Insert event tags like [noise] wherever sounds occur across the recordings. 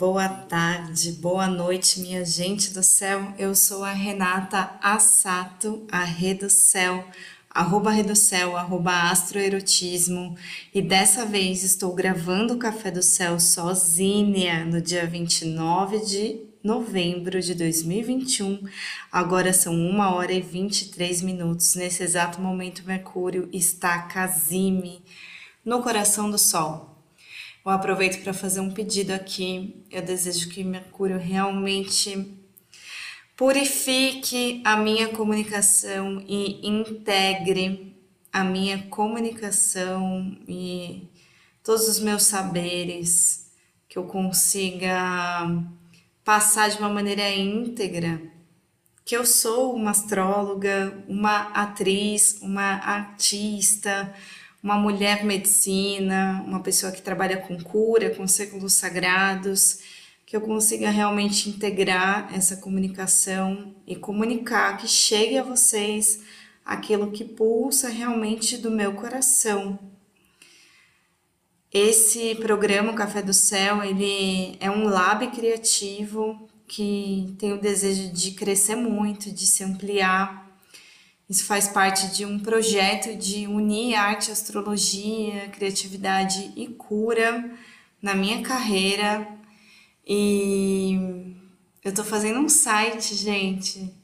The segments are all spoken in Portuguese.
Boa tarde, boa noite, minha gente do céu. Eu sou a Renata Assato, a Céu, arroba Céu, arroba Astroerotismo. E dessa vez estou gravando o Café do Céu sozinha no dia 29 de novembro de 2021. Agora são 1 hora e 23 minutos. Nesse exato momento, Mercúrio está casime no coração do Sol. Eu aproveito para fazer um pedido aqui. Eu desejo que Mercúrio realmente purifique a minha comunicação e integre a minha comunicação e todos os meus saberes, que eu consiga passar de uma maneira íntegra que eu sou uma astróloga, uma atriz, uma artista, uma mulher medicina, uma pessoa que trabalha com cura, com círculos sagrados, que eu consiga realmente integrar essa comunicação e comunicar que chegue a vocês aquilo que pulsa realmente do meu coração. Esse programa Café do Céu, ele é um lab criativo que tem o desejo de crescer muito, de se ampliar, isso faz parte de um projeto de unir arte, astrologia, criatividade e cura na minha carreira. E eu tô fazendo um site, gente.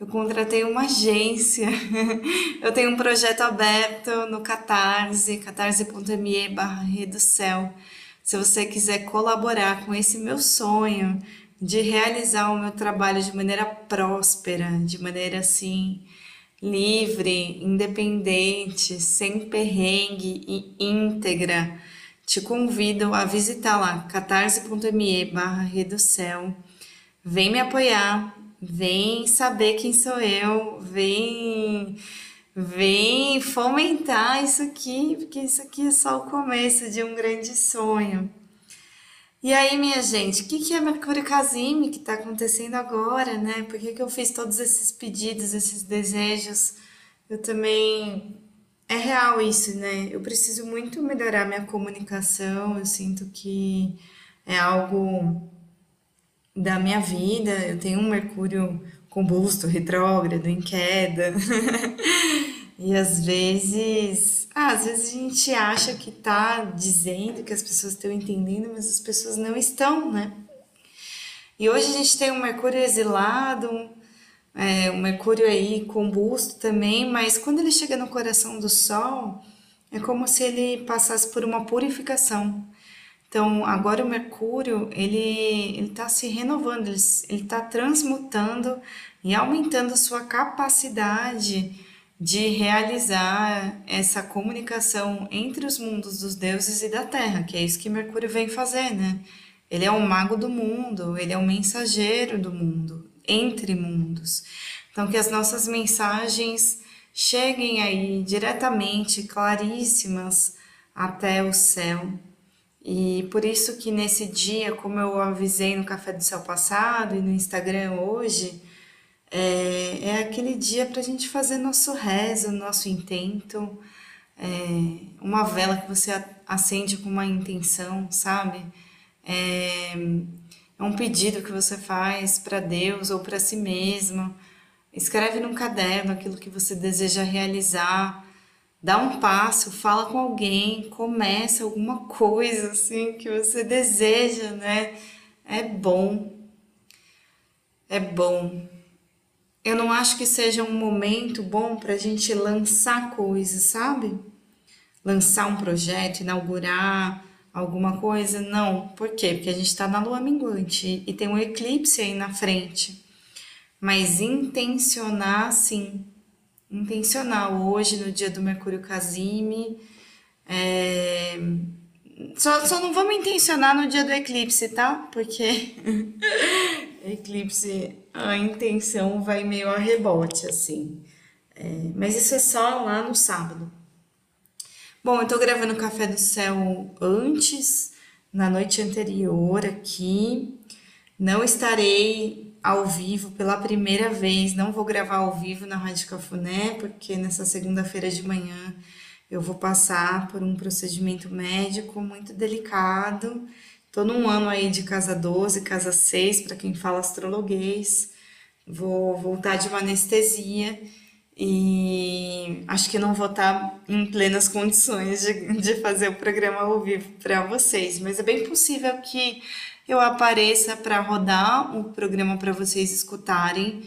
Eu contratei uma agência. [laughs] eu tenho um projeto aberto no Catarse, catarse.me barra céu. Se você quiser colaborar com esse meu sonho de realizar o meu trabalho de maneira próspera, de maneira assim, livre, independente, sem perrengue e íntegra, te convido a visitar lá catarse.me barra Céu. Vem me apoiar, vem saber quem sou eu, vem, vem fomentar isso aqui, porque isso aqui é só o começo de um grande sonho. E aí, minha gente, o que, que é Mercúrio Casime que está acontecendo agora, né? Por que, que eu fiz todos esses pedidos, esses desejos? Eu também. É real isso, né? Eu preciso muito melhorar minha comunicação, eu sinto que é algo da minha vida. Eu tenho um Mercúrio combusto, retrógrado, em queda. [laughs] e às vezes ah, às vezes a gente acha que tá dizendo que as pessoas estão entendendo, mas as pessoas não estão, né? E hoje a gente tem um Mercúrio exilado, é, um Mercúrio aí combusto também, mas quando ele chega no coração do Sol, é como se ele passasse por uma purificação. Então, agora o Mercúrio, ele está se renovando, ele está transmutando e aumentando sua capacidade de realizar essa comunicação entre os mundos dos deuses e da Terra, que é isso que Mercúrio vem fazer, né? Ele é um mago do mundo, ele é um mensageiro do mundo, entre mundos. Então, que as nossas mensagens cheguem aí diretamente, claríssimas, até o céu. E por isso que nesse dia, como eu avisei no Café do Céu passado e no Instagram hoje, é, é aquele dia para a gente fazer nosso rezo, nosso intento, é, uma vela que você acende com uma intenção, sabe? É, é um pedido que você faz para Deus ou para si mesmo. Escreve num caderno aquilo que você deseja realizar. Dá um passo, fala com alguém, começa alguma coisa assim que você deseja, né? É bom. É bom. Eu não acho que seja um momento bom para a gente lançar coisas, sabe? Lançar um projeto, inaugurar alguma coisa. Não. Por quê? Porque a gente está na lua minguante e tem um eclipse aí na frente. Mas intencionar, sim. Intencionar. Hoje, no dia do Mercúrio Casime. É... Só, só não vamos intencionar no dia do eclipse, tá? Porque [laughs] eclipse, a intenção vai meio a rebote, assim. É, mas isso é só lá no sábado. Bom, eu tô gravando o Café do Céu antes, na noite anterior aqui. Não estarei ao vivo pela primeira vez, não vou gravar ao vivo na Rádio Cafuné, porque nessa segunda-feira de manhã eu vou passar por um procedimento médico muito delicado Tô num ano aí de casa 12, casa 6, para quem fala astrologuês. Vou voltar de uma anestesia e acho que não vou estar em plenas condições de, de fazer o programa ao vivo para vocês, mas é bem possível que eu apareça para rodar o programa para vocês escutarem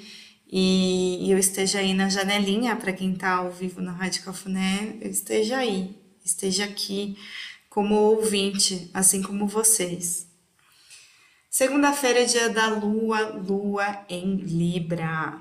e, e, eu esteja aí na janelinha para quem está ao vivo na Rádio Cafuné, eu esteja aí, esteja aqui como ouvinte, assim como vocês. Segunda-feira é dia da lua, lua em Libra.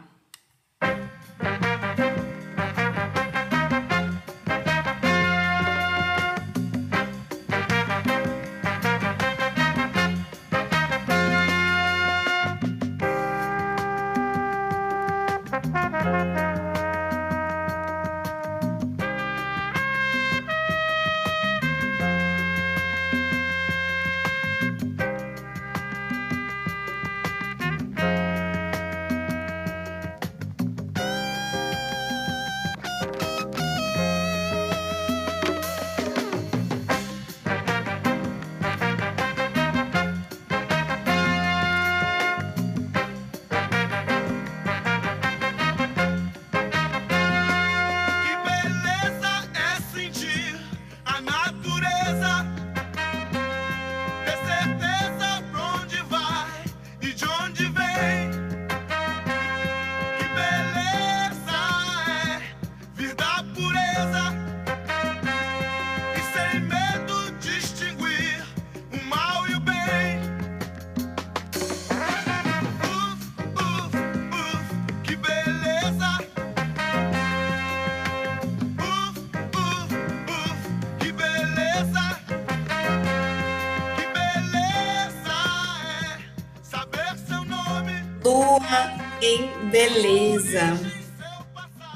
Beleza.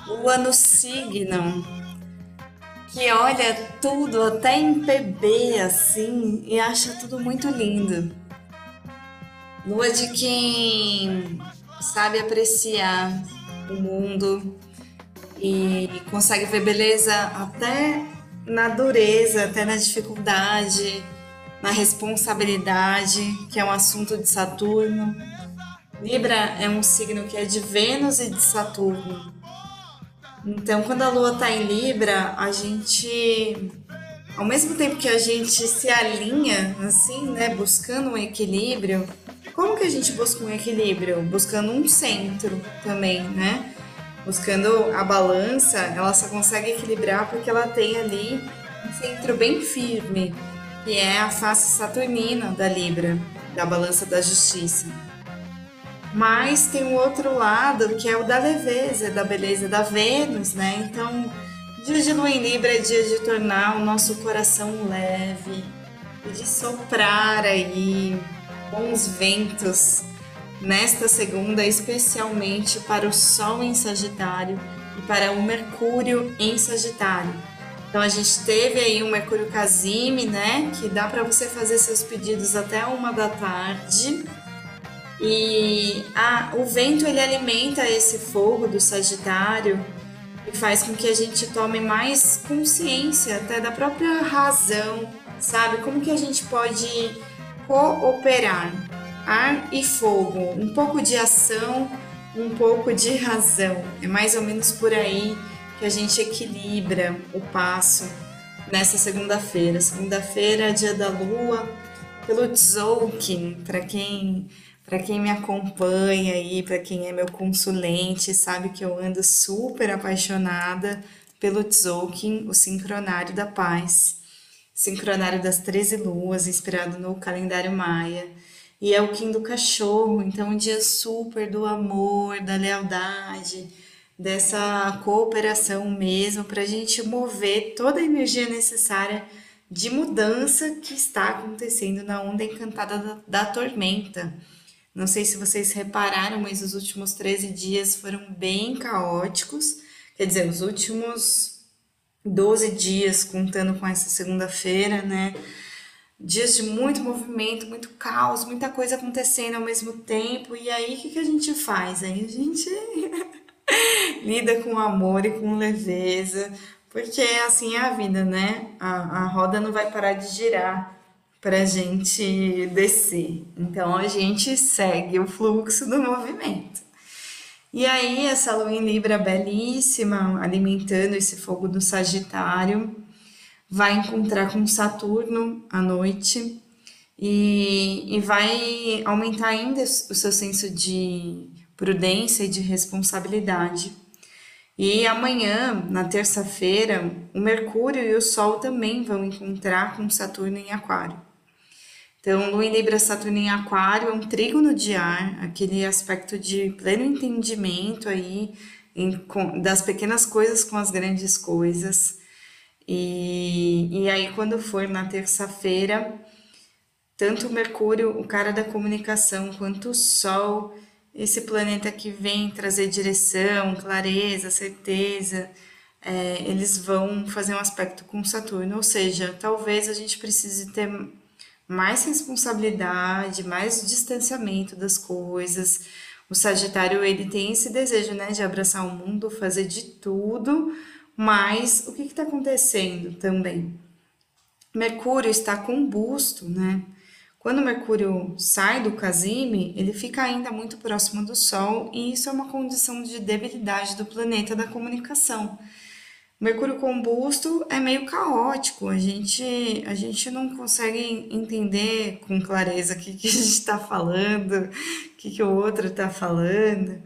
Lua no signo, que olha tudo até em PB assim e acha tudo muito lindo. Lua de quem sabe apreciar o mundo e consegue ver beleza até na dureza, até na dificuldade, na responsabilidade, que é um assunto de Saturno Libra é um signo que é de Vênus e de Saturno. Então, quando a Lua está em Libra, a gente, ao mesmo tempo que a gente se alinha, assim, né, buscando um equilíbrio, como que a gente busca um equilíbrio? Buscando um centro também, né? Buscando a balança, ela só consegue equilibrar porque ela tem ali um centro bem firme, que é a face saturnina da Libra, da balança da justiça. Mas tem um outro lado que é o da leveza, da beleza da Vênus, né? Então, dia de lua em Libra é dia de tornar o nosso coração leve e de soprar aí bons ventos nesta segunda, especialmente para o Sol em Sagitário e para o Mercúrio em Sagitário. Então a gente teve aí o Mercúrio Casime, né? Que dá para você fazer seus pedidos até uma da tarde. E a, o vento ele alimenta esse fogo do Sagitário e faz com que a gente tome mais consciência até da própria razão, sabe? Como que a gente pode cooperar? Ar e fogo, um pouco de ação, um pouco de razão. É mais ou menos por aí que a gente equilibra o passo nessa segunda-feira. Segunda-feira, dia da lua, pelo Tzolk'in, para quem para quem me acompanha aí, para quem é meu consulente, sabe que eu ando super apaixonada pelo Tzolk'in, o Sincronário da Paz, Sincronário das 13 Luas, inspirado no calendário maia. E é o Kim do cachorro, então um dia super do amor, da lealdade, dessa cooperação mesmo, para a gente mover toda a energia necessária de mudança que está acontecendo na onda encantada da, da tormenta não sei se vocês repararam, mas os últimos 13 dias foram bem caóticos. Quer dizer, os últimos 12 dias, contando com essa segunda-feira, né? Dias de muito movimento, muito caos, muita coisa acontecendo ao mesmo tempo. E aí, o que, a gente faz? Aí a gente [laughs] lida com amor e com leveza, porque assim é a vida, né? A, a roda não vai parar de girar para a gente descer. Então a gente segue o fluxo do movimento. E aí, essa lua em Libra belíssima, alimentando esse fogo do Sagitário, vai encontrar com Saturno à noite e, e vai aumentar ainda o seu senso de prudência e de responsabilidade. E amanhã, na terça-feira, o Mercúrio e o Sol também vão encontrar com Saturno em Aquário. Então, Lua em Libra, Saturno em Aquário é um trígono de ar, aquele aspecto de pleno entendimento aí em, com, das pequenas coisas com as grandes coisas. E, e aí, quando for na terça-feira, tanto Mercúrio, o cara da comunicação, quanto o Sol, esse planeta que vem trazer direção, clareza, certeza, é, eles vão fazer um aspecto com Saturno, ou seja, talvez a gente precise ter mais responsabilidade, mais distanciamento das coisas. O Sagitário ele tem esse desejo, né, de abraçar o mundo, fazer de tudo, mas o que está acontecendo também? Mercúrio está combusto, né? Quando Mercúrio sai do casime, ele fica ainda muito próximo do Sol e isso é uma condição de debilidade do planeta da comunicação. Mercúrio combusto é meio caótico, a gente, a gente não consegue entender com clareza o que, que a gente está falando, o que, que o outro está falando.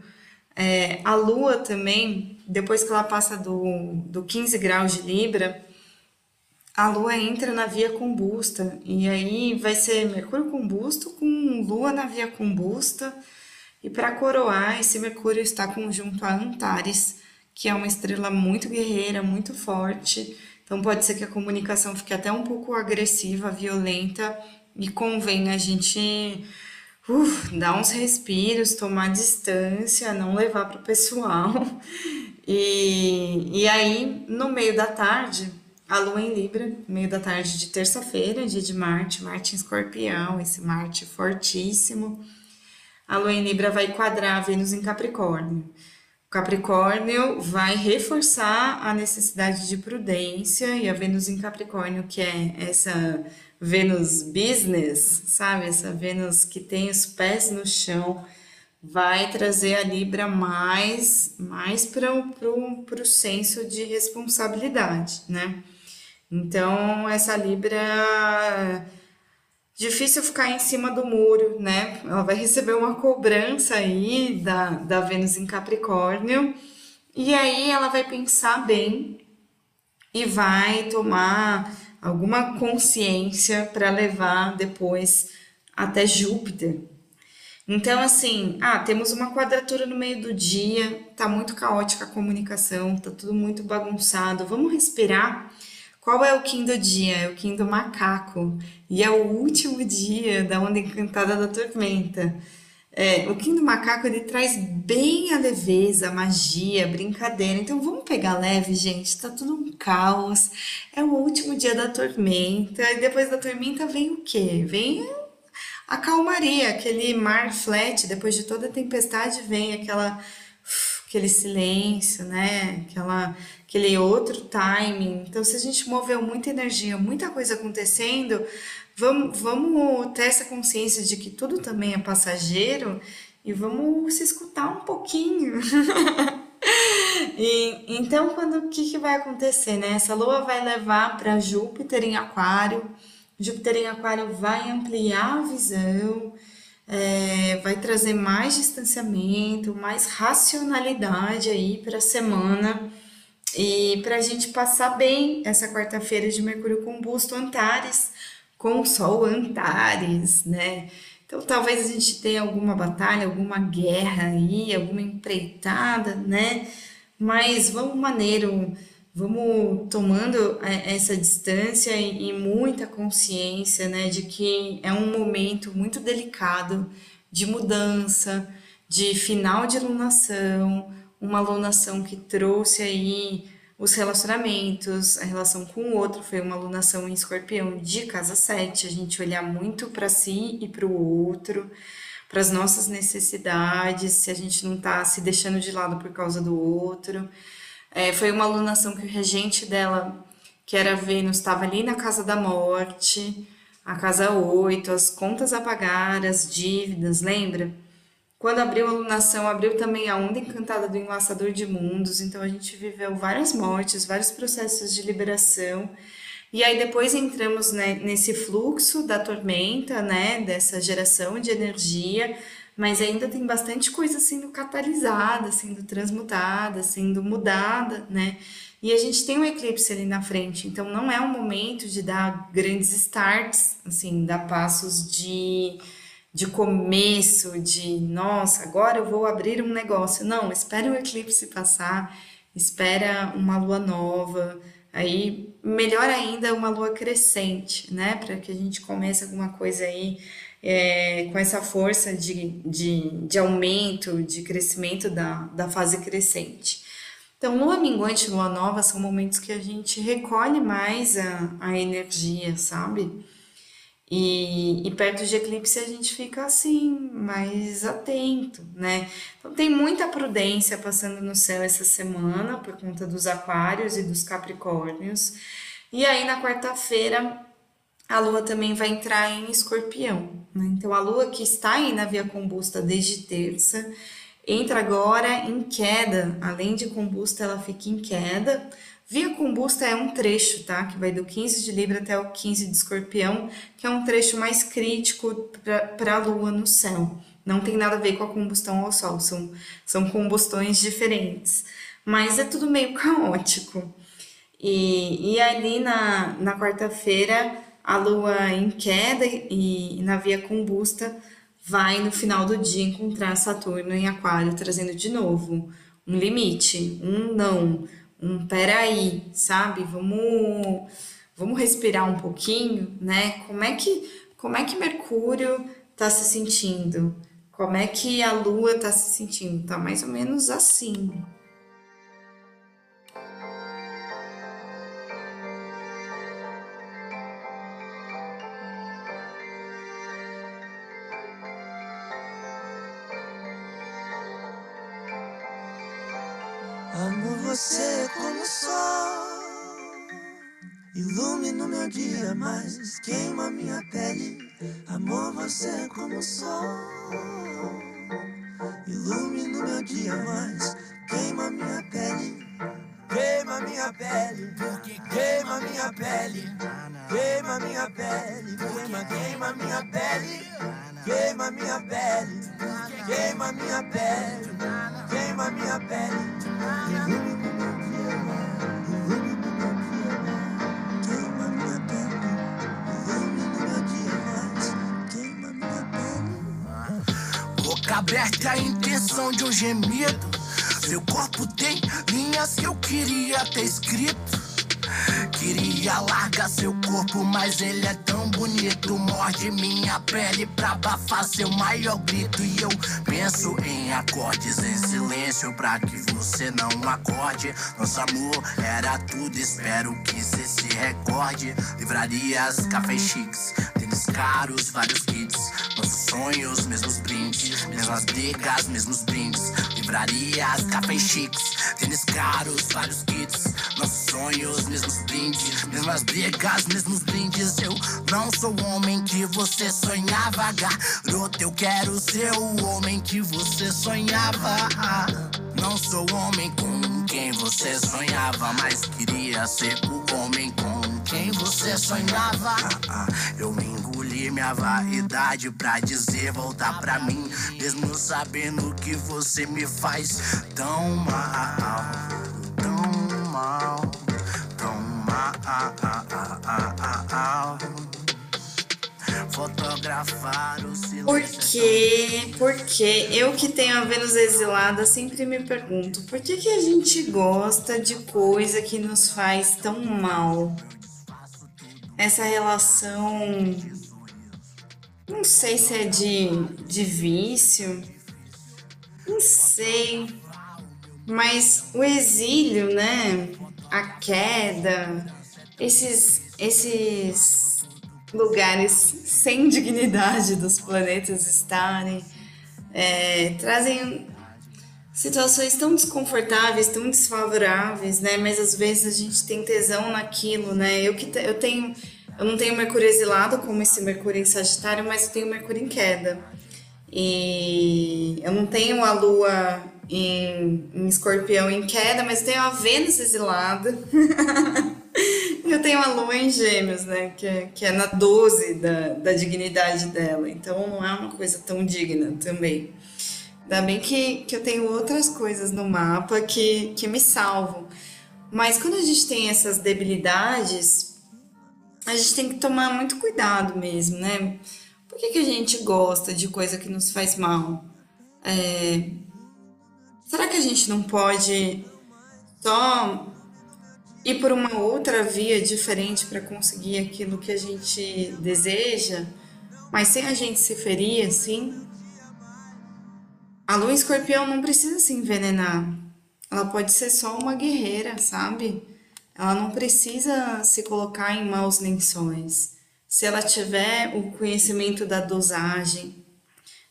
É, a Lua também, depois que ela passa do, do 15 graus de Libra, a Lua entra na via combusta, e aí vai ser Mercúrio combusto com Lua na via combusta, e para coroar, esse Mercúrio está conjunto a Antares, que é uma estrela muito guerreira, muito forte. Então pode ser que a comunicação fique até um pouco agressiva, violenta, e convém a gente dar uns respiros, tomar distância, não levar para o pessoal. E, e aí, no meio da tarde, a lua em Libra, meio da tarde de terça-feira, dia de Marte, Marte em Escorpião, esse Marte fortíssimo. A lua em Libra vai quadrar a Vênus em Capricórnio. Capricórnio vai reforçar a necessidade de prudência e a Vênus em Capricórnio, que é essa Vênus business, sabe? Essa Vênus que tem os pés no chão, vai trazer a Libra mais, mais para o senso de responsabilidade, né? Então, essa Libra difícil ficar em cima do muro, né? Ela vai receber uma cobrança aí da, da Vênus em Capricórnio, e aí ela vai pensar bem e vai tomar alguma consciência para levar depois até Júpiter. Então, assim, ah, temos uma quadratura no meio do dia, tá muito caótica a comunicação, tá tudo muito bagunçado. Vamos respirar qual é o Kim do dia? É o Kim do macaco. E é o último dia da onda encantada da tormenta. É, o Kim do macaco ele traz bem a leveza, a magia, a brincadeira. Então vamos pegar leve, gente. Tá tudo um caos. É o último dia da tormenta. E depois da tormenta vem o quê? Vem a calmaria, aquele mar flat. Depois de toda a tempestade vem aquela aquele silêncio, né? Aquela aquele outro timing. Então, se a gente moveu muita energia, muita coisa acontecendo, vamos, vamos ter essa consciência de que tudo também é passageiro e vamos se escutar um pouquinho. [laughs] e, então, quando o que, que vai acontecer, né? Essa lua vai levar para Júpiter em Aquário. Júpiter em Aquário vai ampliar a visão, é, vai trazer mais distanciamento, mais racionalidade aí para a semana. E para a gente passar bem essa quarta-feira de Mercúrio combusto Antares, com Sol Antares, né? Então talvez a gente tenha alguma batalha, alguma guerra aí, alguma empreitada, né? Mas vamos maneiro, vamos tomando é, essa distância e muita consciência, né, de que é um momento muito delicado de mudança, de final de alunação, uma alunação que trouxe aí os relacionamentos, a relação com o outro, foi uma alunação em escorpião de casa 7, a gente olhar muito para si e para o outro, para as nossas necessidades, se a gente não está se deixando de lado por causa do outro. É, foi uma alunação que o regente dela, que era Vênus, estava ali na casa da morte, a casa 8, as contas a pagar, as dívidas, lembra? Quando abriu a lunação, abriu também a onda encantada do enlaçador de mundos, então a gente viveu várias mortes, vários processos de liberação. E aí depois entramos né, nesse fluxo da tormenta, né, dessa geração de energia, mas ainda tem bastante coisa sendo catalisada, sendo transmutada, sendo mudada, né? E a gente tem um eclipse ali na frente, então não é um momento de dar grandes starts, assim, dar passos de de começo, de nossa, agora eu vou abrir um negócio. Não, espere o eclipse passar, espera uma lua nova, aí melhor ainda uma lua crescente, né? Para que a gente comece alguma coisa aí é, com essa força de, de, de aumento, de crescimento da, da fase crescente. Então, lua minguante e lua nova são momentos que a gente recolhe mais a, a energia, sabe? E, e, perto de eclipse a gente fica assim, mais atento, né? Então tem muita prudência passando no céu essa semana por conta dos aquários e dos capricórnios. E aí na quarta-feira a lua também vai entrar em escorpião. Né? Então a lua que está aí na via combusta desde terça entra agora em queda, além de combusta, ela fica em queda Via combusta é um trecho, tá? Que vai do 15 de Libra até o 15 de Escorpião, que é um trecho mais crítico para a Lua no céu. Não tem nada a ver com a combustão ao Sol, são, são combustões diferentes. Mas é tudo meio [laughs] caótico. E, e ali na, na quarta-feira, a Lua em queda e na via combusta vai no final do dia encontrar Saturno em Aquário, trazendo de novo um limite, um não um peraí, sabe? Vamos, vamos respirar um pouquinho, né? Como é que, como é que Mercúrio está se sentindo? Como é que a Lua está se sentindo? Tá mais ou menos assim. Você como sol, ilumina o meu dia, mas queima minha pele. Amor, você como sol, ilumina o meu dia, mas queima minha pele. Queima minha pele, queima minha pele, queima minha pele, queima, queima minha pele, queima minha pele, queima minha pele, queima minha pele. Boca aberta a intenção de um gemido. Seu corpo tem linhas que eu queria ter escrito. Queria largar seu corpo, mas ele é tão bonito. Morde minha pele pra abafar seu maior grito. E eu penso em acordes em silêncio pra que você não acorde. Nosso amor era tudo, espero que você se recorde. Livrarias, café chiques, tênis caros, vários kits. Nossos sonhos, mesmos brindes, mesmas brigas, mesmos brindes. Livrarias, café chiques, tênis caros, vários kits. Nossos sonhos, mesmos brindes, mesmas brigas, mesmos brindes. Eu não sou o homem que você sonhava, garoto. Eu quero ser o homem que você sonhava. Não sou o homem com quem você sonhava, mas queria ser o homem com quem você sonhava. Minha vaidade pra dizer voltar pra mim, mesmo sabendo que você me faz tão mal, tão mal, tão mal. Fotografar o silêncio. Por quê? Porque eu que tenho a Vênus exilada sempre me pergunto por que, que a gente gosta de coisa que nos faz tão mal? Essa relação. Não sei se é de, de vício, não sei, mas o exílio, né? A queda, esses, esses lugares sem dignidade dos planetas estarem, é, trazem situações tão desconfortáveis, tão desfavoráveis, né? Mas às vezes a gente tem tesão naquilo, né? Eu que eu tenho Eu não tenho Mercúrio exilado como esse Mercúrio em Sagitário, mas eu tenho Mercúrio em queda. E eu não tenho a Lua em, em Escorpião em queda, mas eu tenho a Vênus exilada. [laughs] eu tenho a Lua em Gêmeos, né? Que é, que é na 12 da, da dignidade dela. Então não é uma coisa tão digna também. Ainda bem que, que eu tenho outras coisas no mapa que, que me salvam. Mas quando a gente tem essas debilidades, a gente tem que tomar muito cuidado mesmo, né? Por que, que a gente gosta de coisa que nos faz mal? É... Será que a gente não pode só ir por uma outra via diferente para conseguir aquilo que a gente deseja, mas sem a gente se ferir assim? A lua escorpião não precisa se envenenar. Ela pode ser só uma guerreira, sabe? Ela não precisa se colocar em maus lençóis. Se ela tiver o conhecimento da dosagem,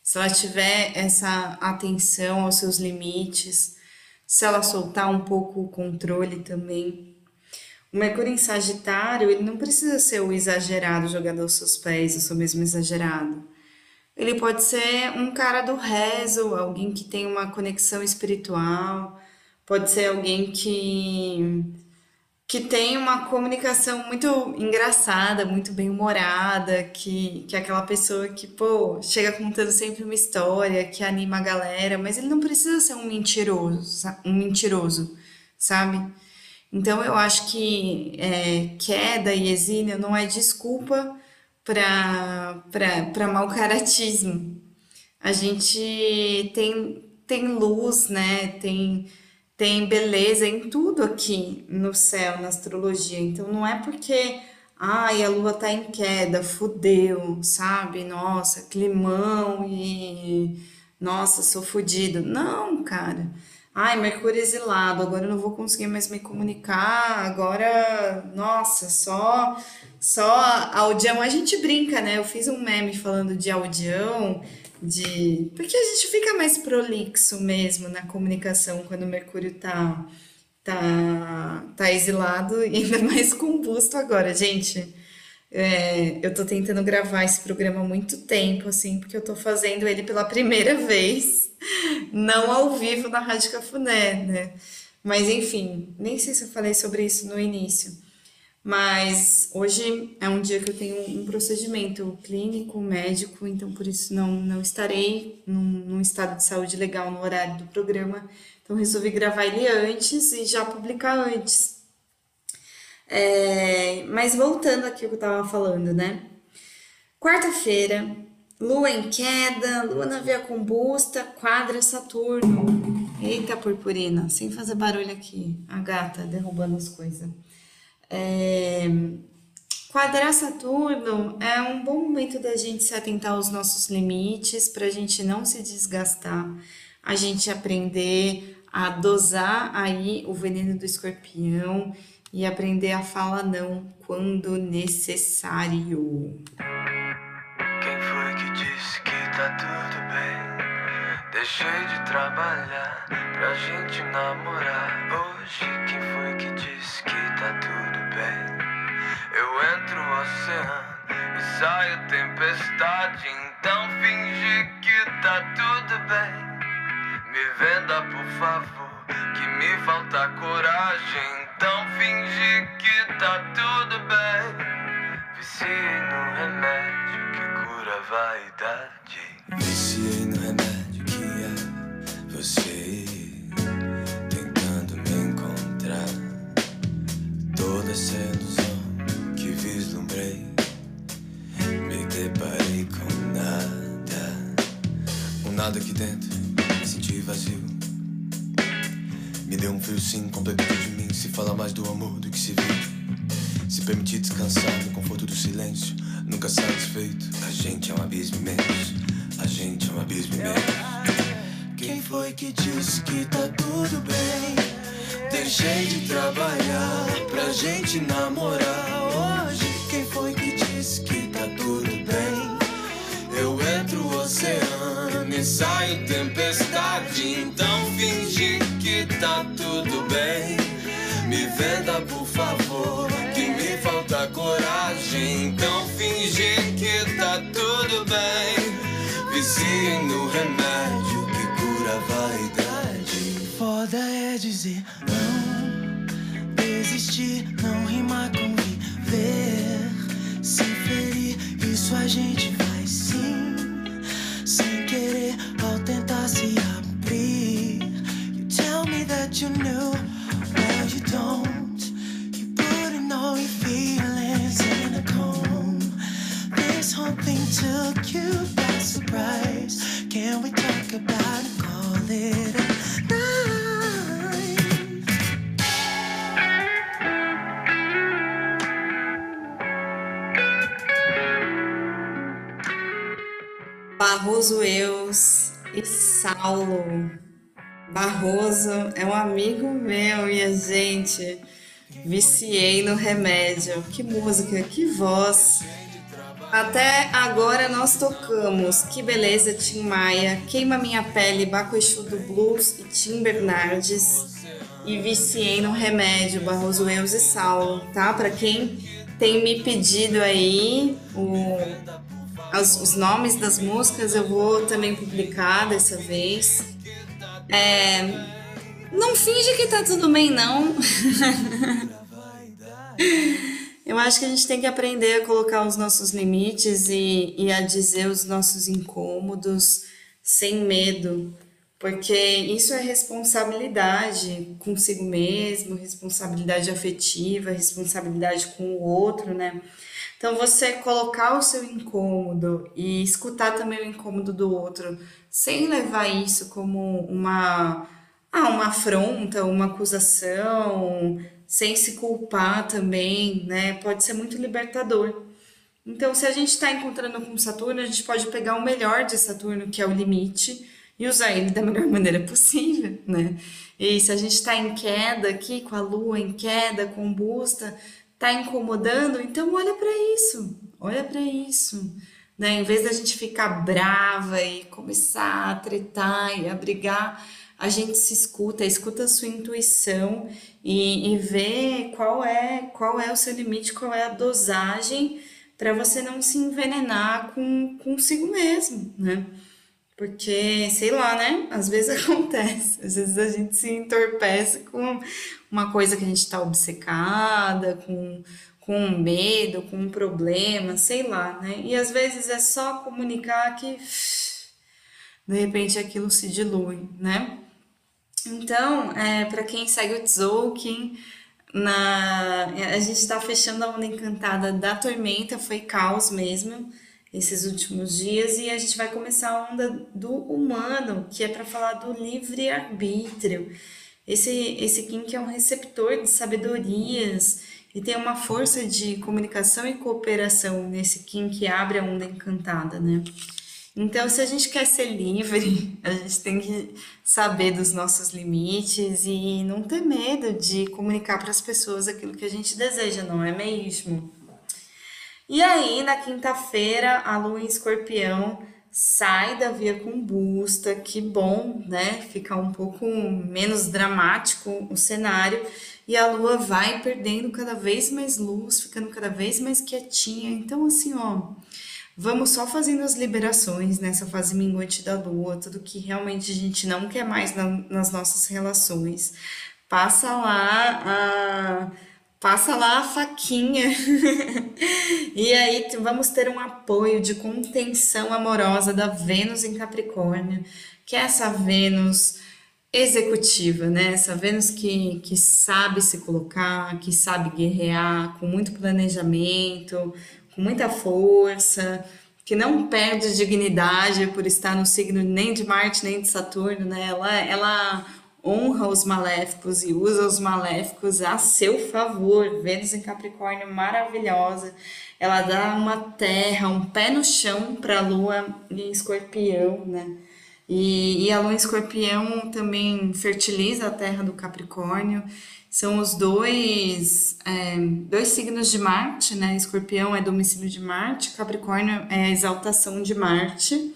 se ela tiver essa atenção aos seus limites, se ela soltar um pouco o controle também. O Mercúrio em Sagitário, ele não precisa ser o exagerado jogador aos seus pés, eu sou mesmo exagerado. Ele pode ser um cara do rezo, alguém que tem uma conexão espiritual, pode ser alguém que que tem uma comunicação muito engraçada, muito bem-humorada, que, que é aquela pessoa que, pô, chega contando sempre uma história, que anima a galera, mas ele não precisa ser um mentiroso, um mentiroso, sabe? Então eu acho que é, queda e exílio não é desculpa para mau caratismo. A gente tem, tem luz, né? Tem, tem beleza em tudo aqui no céu, na astrologia. Então não é porque ai, a lua tá em queda, fudeu, sabe? Nossa, climão e nossa, sou fudido. Não, cara. Ai, Mercúrio exilado, agora eu não vou conseguir mais me comunicar, agora, nossa, só só audião. A gente brinca, né? Eu fiz um meme falando de audião, de. Porque a gente fica mais prolixo mesmo na comunicação quando o Mercúrio tá, tá, tá exilado e [laughs] ainda mais combusto agora, gente. É, eu tô tentando gravar esse programa há muito tempo, assim, porque eu tô fazendo ele pela primeira [laughs] vez, não ao vivo na Rádio Cafuné, né? Mas enfim, nem sei se eu falei sobre isso no início. Mas hoje é um dia que eu tenho um procedimento clínico, médico, então por isso não, não estarei num, num estado de saúde legal no horário do programa. Então resolvi gravar ele antes e já publicar antes. É, mas voltando aqui ao que eu tava falando, né? Quarta-feira, lua em queda, lua na via combusta, quadra Saturno. Eita purpurina, sem fazer barulho aqui. A gata derrubando as coisas. É, quadrar Saturno é um bom momento da gente se atentar aos nossos limites, para a gente não se desgastar, a gente aprender a dosar aí o veneno do escorpião e aprender a falar não quando necessário. Quem foi que disse que tá tudo bem? Deixei de trabalhar pra gente namorar hoje. Quem foi que disse que tá tudo oceano e saio tempestade. Então finge que tá tudo bem. Me venda, por favor, que me falta coragem. Então finge que tá tudo bem. Viciei no remédio que cura a vaidade. Viciei no remédio que é você. Tentando me encontrar. Toda que vislumbrei. Me deparei com nada. Um nada aqui dentro. Me senti vazio. Me deu um frio sim, completamente de mim. Se fala mais do amor do que se vive. Se permitir descansar no conforto do silêncio. Nunca satisfeito. A gente é um abismo imenso. A gente é um abismo imenso. Quem foi que disse que tá tudo bem? Deixei de trabalhar pra gente namorar tempestade, então fingir que tá tudo bem. Me venda, por favor, que me falta coragem, então fingir que tá tudo bem. Vicie no remédio que cura a vaidade. Foda é dizer não, desistir, não rimar com viver, se ferir, isso a gente took you by surprise. Can we talk about it? Call it a. Barroso Eus e Saulo. Barroso é um amigo meu, minha gente. Viciei no remédio. Que música, que voz. Até agora nós tocamos Que Beleza, Tim Maia, Queima Minha Pele, Baco Exu do Blues e Tim Bernardes. E Viciei no Remédio, Barroso Eus e Saulo, tá? Para quem tem me pedido aí o as- os nomes das músicas eu vou também publicar dessa vez. É, não finge que tá tudo bem, não. [laughs] Eu acho que a gente tem que aprender a colocar os nossos limites e, e a dizer os nossos incômodos sem medo, porque isso é responsabilidade consigo mesmo, responsabilidade afetiva, responsabilidade com o outro, né? Então, você colocar o seu incômodo e escutar também o incômodo do outro, sem levar isso como uma, ah, uma afronta, uma acusação, sem se culpar também, né? Pode ser muito libertador. Então, se a gente está encontrando com Saturno, a gente pode pegar o melhor de Saturno, que é o limite, e usar ele da [laughs] melhor maneira possível, né? E se a gente está em queda aqui, com a Lua em queda, combusta, tá incomodando, então olha para isso, olha para isso, né? Em vez da gente ficar brava e começar a tretar e a brigar, a gente se escuta, escuta a sua intuição e, e vê qual é qual é o seu limite, qual é a dosagem para você não se envenenar com consigo mesmo, né? Porque, sei lá, né? Às vezes [laughs] acontece. Às vezes a gente se entorpece com uma coisa que a gente tá obcecada, com, com medo, com um problema, sei lá, né? E às vezes é só comunicar que de repente aquilo se dilui, né? Então, é, para quem segue o Tzolk'in, na, a gente está fechando a onda encantada da tormenta, foi caos mesmo esses últimos dias, e a gente vai começar a onda do humano, que é para falar do livre-arbítrio. Esse, esse Kim que é um receptor de sabedorias e tem uma força de comunicação e cooperação nesse Kim que abre a onda encantada, né? Então, se a gente quer ser livre, [laughs] a gente tem que saber dos nossos limites e não ter medo de comunicar para as pessoas aquilo que a gente deseja, não é mesmo? E aí, na quinta-feira, a lua em escorpião sai da via combusta, que bom, né? Fica um pouco menos dramático o cenário, e a lua vai perdendo cada vez mais luz, ficando cada vez mais quietinha. Então, assim, ó. Vamos só fazendo as liberações nessa fase minguante da lua, tudo que realmente a gente não quer mais na- nas nossas relações. Passa lá a, passa lá a faquinha. [laughs] E aí vamos ter um apoio de contenção amorosa da Vênus em Capricórnio, que é essa Vênus executiva, né? Essa Vênus que, que sabe se colocar, que sabe guerrear, com muito planejamento, com muita força, que não perde dignidade por estar no signo nem de Marte nem de Saturno, né? Ela, ela honra os maléficos e usa os maléficos a seu favor. Vênus em Capricórnio maravilhosa. Ela dá uma terra, um pé no chão para a Lua em Escorpião, né? E, e a Lua em Escorpião também fertiliza a terra do Capricórnio. São os dois, é, dois signos de Marte, né? Escorpião é domicílio de Marte, Capricórnio é a exaltação de Marte.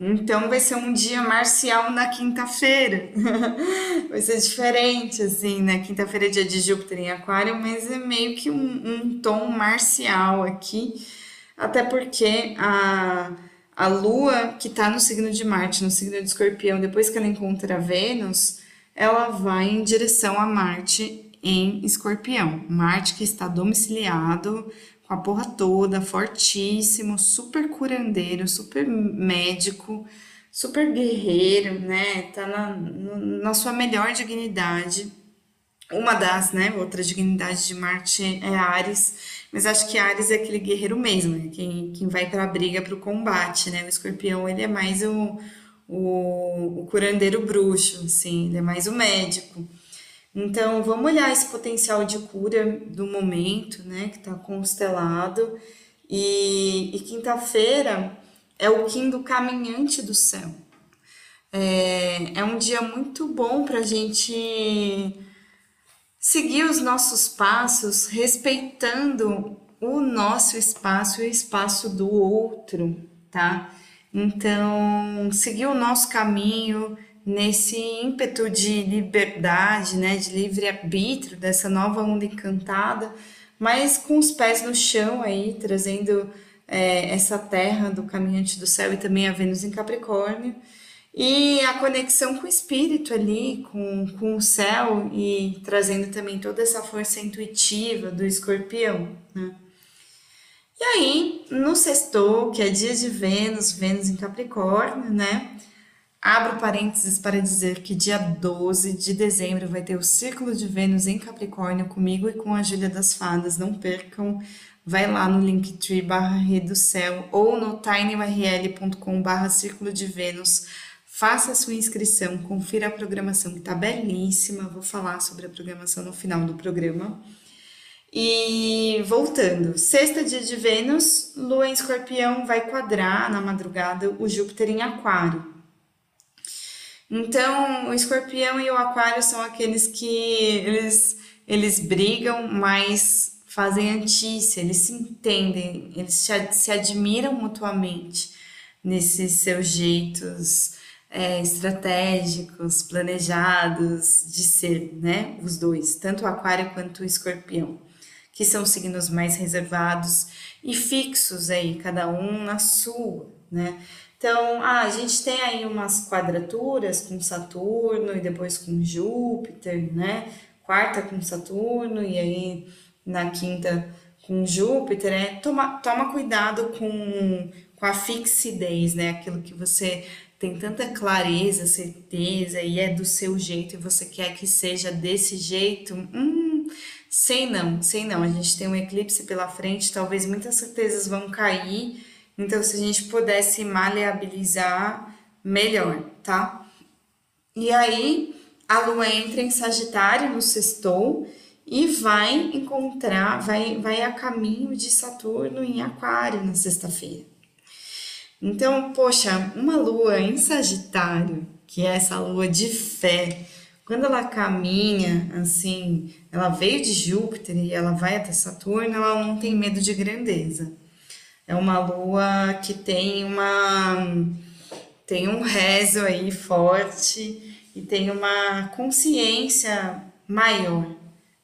Então vai ser um dia marcial na quinta-feira. [laughs] Vai ser diferente, assim, né? Quinta-feira é dia de Júpiter em Aquário, mas é meio que um, um tom marcial aqui. Até porque a, a Lua, que está no signo de Marte, no signo de Escorpião, depois que ela encontra Vênus, ela vai em direção a Marte em Escorpião. Marte que está domiciliado com a porra toda, fortíssimo, super curandeiro, super médico, super guerreiro, né? Tá na, na sua melhor dignidade. Uma das, né? Outra dignidade de Marte é Ares mas acho que Ares é aquele guerreiro mesmo, né? quem, quem vai para a briga, para o combate, né? O escorpião, ele é mais o, o, o curandeiro bruxo, assim, ele é mais o médico. Então, vamos olhar esse potencial de cura do momento, né? Que está constelado. E, e quinta-feira é o Kim do Caminhante do Céu. É, é um dia muito bom para a gente seguir os nossos passos respeitando o nosso espaço e o espaço do outro, tá? Então, seguir o nosso caminho nesse ímpeto de liberdade, né, de livre arbítrio dessa nova onda encantada, mas com os pés no chão aí, trazendo é, essa terra do caminhante do céu e também a Vênus em Capricórnio e a conexão com o espírito ali, com, com o céu e trazendo também toda essa força intuitiva do escorpião, né? E aí, no sexto, que é dia de Vênus, Vênus em Capricórnio, né? Abro parênteses para dizer que dia 12 de dezembro vai ter o Círculo de Vênus em Capricórnio comigo e com a Júlia das Fadas. Não percam, vai lá no linktree barra do céu ou no tinyrl.com barra Círculo de Vênus Faça a sua inscrição, confira a programação que está belíssima. Vou falar sobre a programação no final do programa. E voltando, sexta dia de Vênus, Lua em Escorpião vai quadrar na madrugada o Júpiter em Aquário. Então, o Escorpião e o Aquário são aqueles que eles, eles brigam, mas fazem antícia, eles se entendem, eles se, admiram mutuamente nesses seus jeitos é, estratégicos, planejados de ser, né? Os dois, tanto o Aquário quanto o Escorpião, que são signos mais reservados e fixos aí, cada um na sua, né? Então, ah, a gente tem aí umas quadraturas com Saturno e depois com Júpiter, né? Quarta com Saturno e aí na quinta com Júpiter, é toma, toma cuidado com, com a fixidez, né? Aquilo que você tem tanta clareza, certeza e é do seu jeito e você quer que seja desse jeito, hum, sei não, sei não. A gente tem um eclipse pela frente, talvez muitas certezas vão cair. Então, se a gente pudesse maleabilizar, melhor, tá? E aí, a lua entra em Sagitário no sextou e vai encontrar, vai, vai a caminho de Saturno em Aquário na sexta-feira. Então, poxa, uma lua em Sagitário, que é essa lua de fé, quando ela caminha assim, ela veio de Júpiter e ela vai até Saturno, ela não tem medo de grandeza. É uma lua que tem uma tem um rezo aí forte e tem uma consciência maior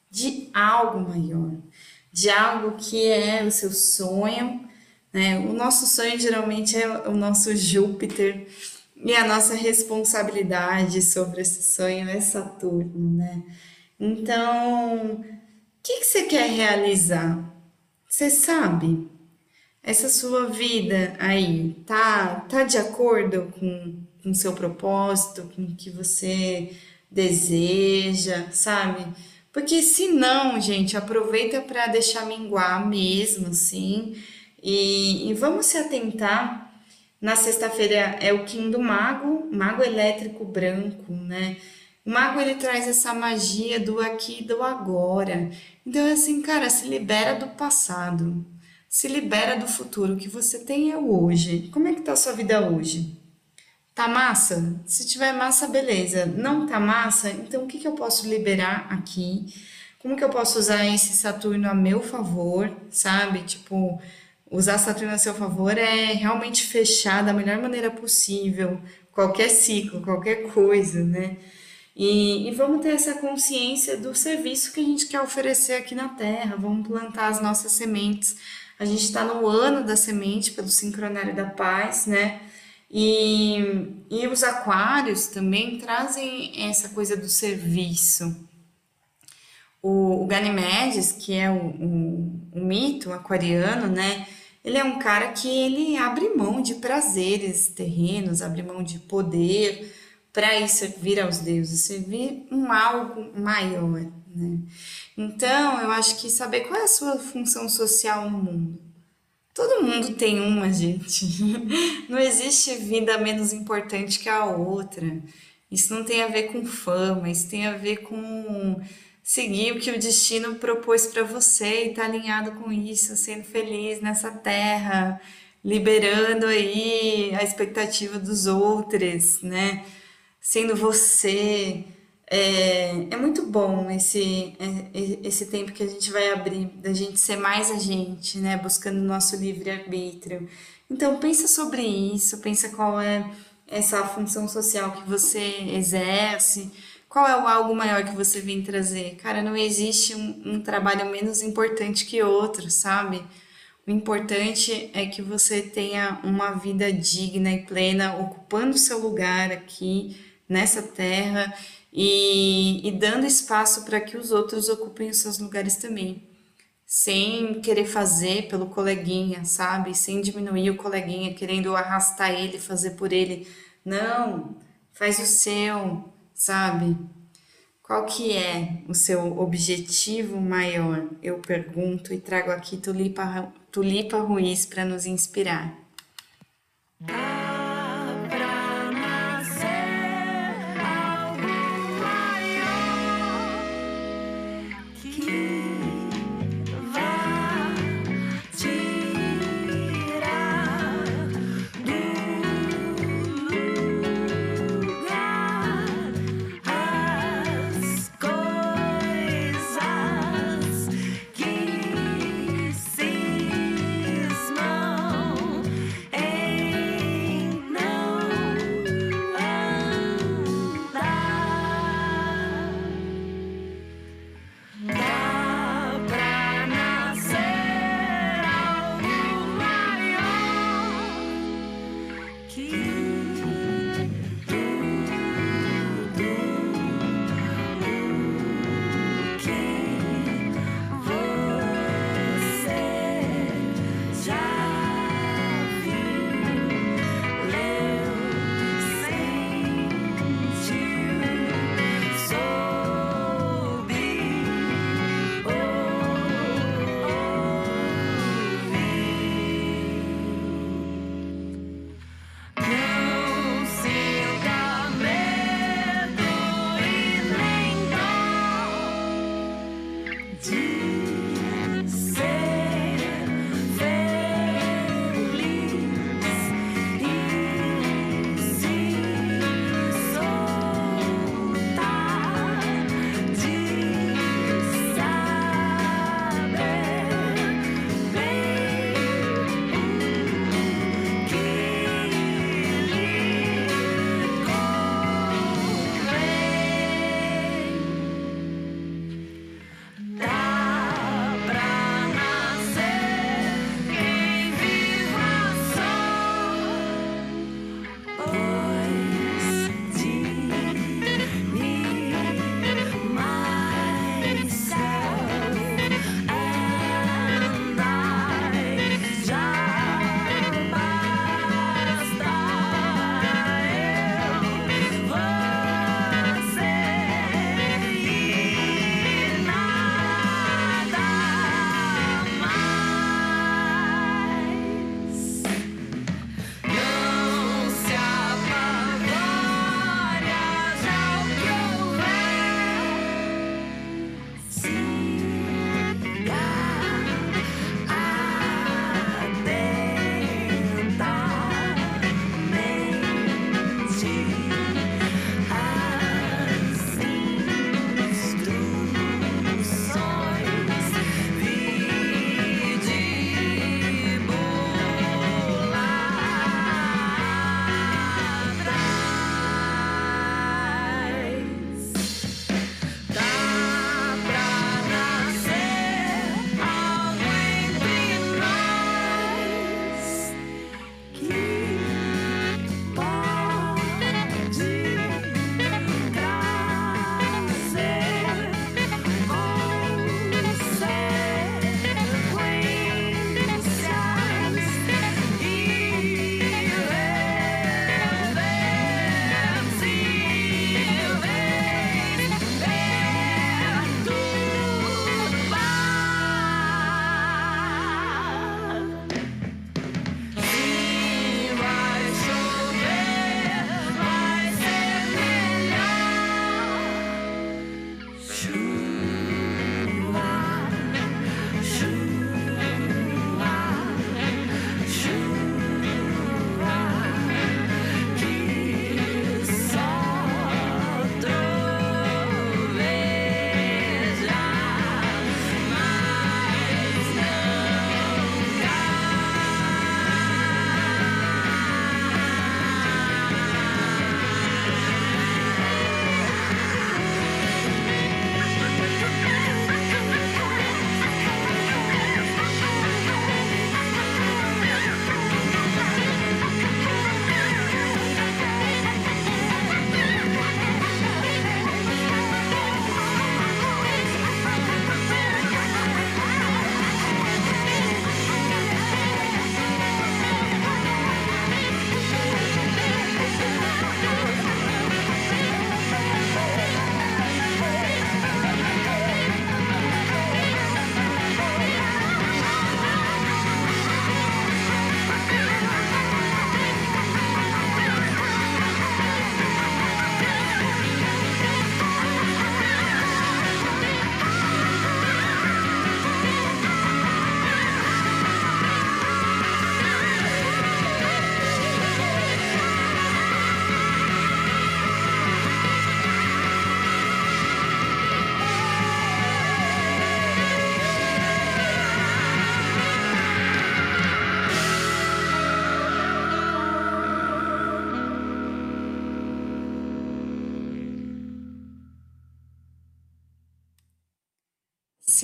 de algo maior, de algo que é o seu sonho né? O nosso sonho geralmente é o nosso Júpiter e a nossa responsabilidade sobre esse sonho é Saturno, né? Então, o que, que você quer realizar? Você sabe? Essa sua vida aí tá, tá de acordo com o seu propósito, com o que você deseja, sabe? Porque se não, gente, aproveita para deixar minguar mesmo, assim, e, e vamos se atentar. Na sexta-feira é o Kim do Mago, Mago Elétrico Branco, né? O mago ele traz essa magia do aqui e do agora. Então é assim, cara, se libera do passado. Se libera do futuro. O que você tem é o hoje. Como é que tá a sua vida hoje? Tá massa? Se tiver massa, beleza. Não tá massa? Então o que, que eu posso liberar aqui? Como que eu posso usar esse Saturno a meu favor, sabe? Tipo, usar Saturno a seu favor é realmente fechar da melhor maneira possível qualquer ciclo, qualquer coisa, né? E, e, vamos ter essa consciência do serviço que a gente quer oferecer aqui na Terra, vamos plantar as nossas sementes A gente está no ano da semente pelo sincronário da paz, né? E, e os aquários também trazem essa coisa do serviço. O, o Ganymedes, que é o, o, o mito aquariano, né? Ele é um cara que ele abre mão de prazeres terrenos, abre mão de poder para ir servir aos deuses, servir um algo maior, né? Então, eu acho que saber qual é a sua função social no mundo. Todo mundo tem uma, gente. [laughs] Não existe vida menos importante que a outra. Isso não tem a ver com fama, isso tem a ver com seguir o que o destino propôs para você e estar tá alinhado com isso, sendo feliz nessa terra, liberando aí a expectativa dos outros, né? Sendo você. É, é muito bom esse, é, esse tempo que a gente vai abrir, da gente ser mais a gente, né? Buscando o nosso livre-arbítrio. Então, pensa sobre isso, pensa qual é essa função social que você exerce, qual é o algo maior que você vem trazer? Cara, não existe um, um trabalho menos importante que outro, sabe? O importante é que você tenha uma vida digna e plena, ocupando seu lugar aqui nessa terra e, e dando espaço para que os outros ocupem os seus lugares também. Sem querer fazer pelo coleguinha, sabe? Sem diminuir o coleguinha, querendo arrastar ele, fazer por ele. Não, faz o seu sabe? Qual que é o seu objetivo maior? Eu pergunto e trago aqui Tulipa, Tulipa Ruiz para nos inspirar. Now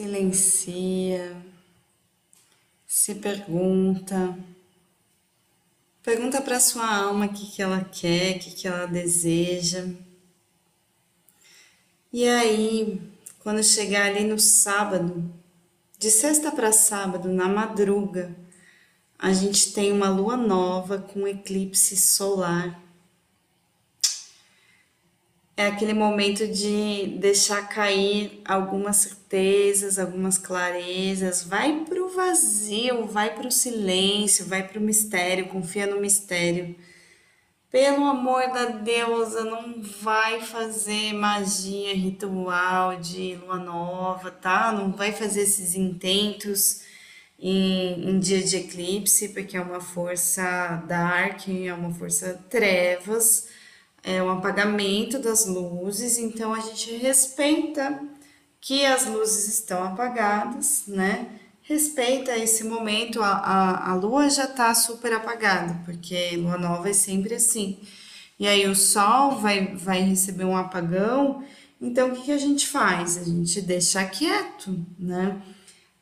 silencia, se pergunta. Pergunta para sua alma o que, que ela quer, o que, que ela deseja. E aí, quando chegar ali no sábado, de sexta para sábado, na madruga, a gente tem uma lua nova com eclipse solar é aquele momento de deixar cair algumas certezas, algumas clarezas, vai para o vazio, vai para o silêncio, vai para o mistério, confia no mistério. Pelo amor da deusa, não vai fazer magia ritual de lua nova, tá? Não vai fazer esses intentos em, em dia de eclipse, porque é uma força dark, é uma força trevas é um apagamento das luzes, então a gente respeita que as luzes estão apagadas, né? Respeita esse momento, a, a, a lua já está super apagada, porque lua nova é sempre assim. E aí o sol vai, vai receber um apagão, então o que, que a gente faz? A gente deixa quieto, né?